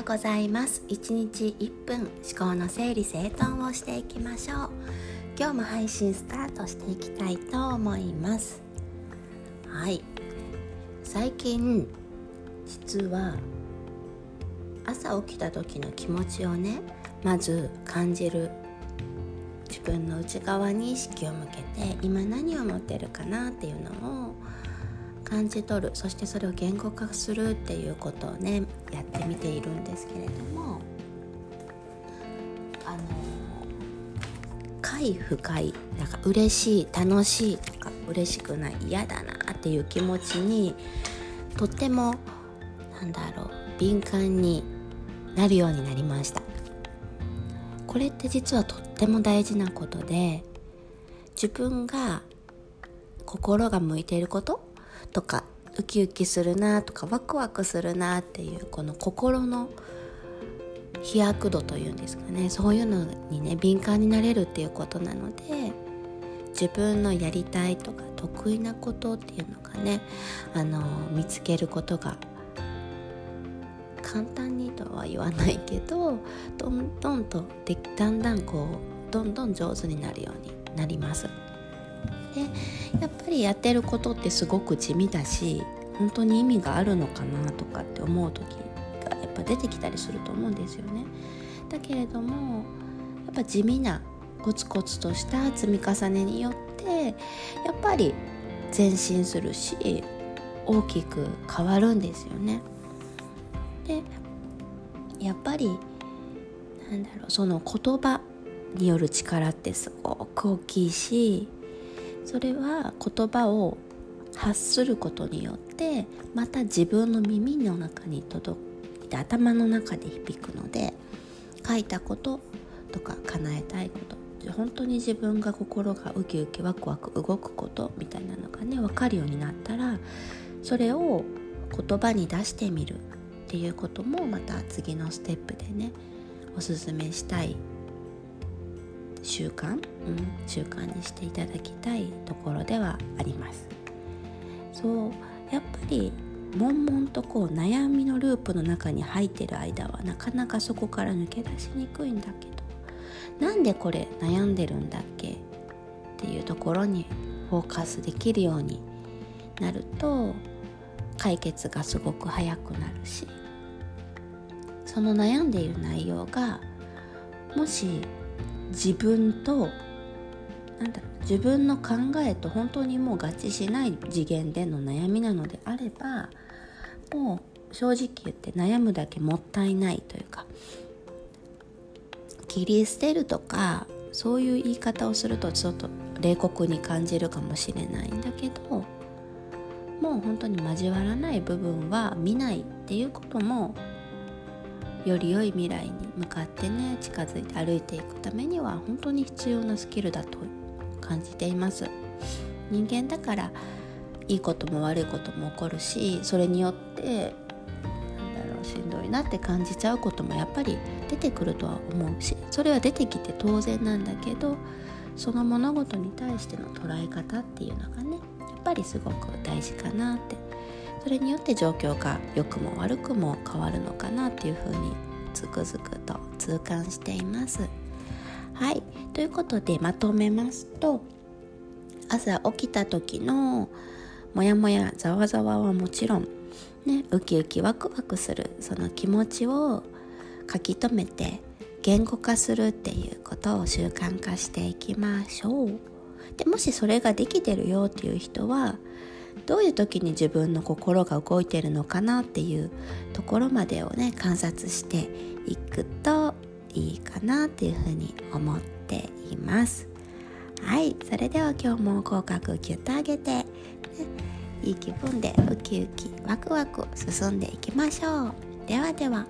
ようございます。1日1分思考の整理整頓をしていきましょう。今日も配信スタートしていきたいと思います。はい。最近実は朝起きた時の気持ちをねまず感じる自分の内側に意識を向けて今何を持ってるかなっていうのを感じ取るそしてそれを言語化するっていうことをねやってみているんですけれどもあの快不快なんか嬉しい楽しいとか嬉しくない嫌だなっていう気持ちにとってもなんだろう敏感になるようになりました。これって実はとっても大事なことで自分が心が向いていることとかウキウキするなとかワクワクするなっていうこの心の飛躍度というんですかねそういうのにね敏感になれるっていうことなので自分のやりたいとか得意なことっていうのがねあの見つけることが簡単にとは言わないけどどんどんとでだんだんこうどんどん上手になるようになります。でやっぱりやってることってすごく地味だし本当に意味があるのかなとかって思う時がやっぱ出てきたりすると思うんですよね。だけれどもやっぱ地味なコツコツとした積み重ねによってやっぱり前進するし大きく変わるんですよね。でやっぱりなんだろうその言葉による力ってすごく大きいしそれは言葉を発することによってまた自分の耳の中に届いて頭の中で響くので書いたこととか叶えたいこと。本当に自分が心がウキウキワクワク動くことみたいなのがね分かるようになったらそれを言葉に出してみるっていうこともまた次のステップでねおすすめしたい習慣、うん、習慣にしていただきたいところではあります。そうやっぱり悶々とこう悩みのループの中に入ってる間はなかなかそこから抜け出しにくいんだけどなんでこれ悩んでるんだっけっていうところにフォーカスできるようになると解決がすごく早くなるしその悩んでいる内容がもし自分となんだろう自分の考えと本当にもう合致しない次元での悩みなのであればもう正直言って悩むだけもったいないというか切り捨てるとかそういう言い方をするとちょっと冷酷に感じるかもしれないんだけどもう本当に交わらない部分は見ないっていうこともより良い未来に向かってね近づいて歩いていくためには本当に必要なスキルだと感じています。人間だからいいことも悪いことも起こるしそれによってなんだろうしんどいなって感じちゃうこともやっぱり出てくるとは思うしそれは出てきて当然なんだけどその物事に対しての捉え方っていうのがねやっぱりすごく大事かなってそれによって状況が良くも悪くも変わるのかなっていうふうにつくづくと痛感しています。はいということでまとめますと朝起きた時のモヤモヤざわざわはもちろんねウキウキワクワクするその気持ちを書き留めて言語化するっていうことを習慣化していきましょう。でもしそれができてるよっていう人はどういう時に自分の心が動いてるのかなっていうところまでをね観察していくといいかなっていうふうに思っています。はいそれでは今日も口角キュッと上げて、ね、いい気分でウキウキワクワク進んでいきましょう。ではでは。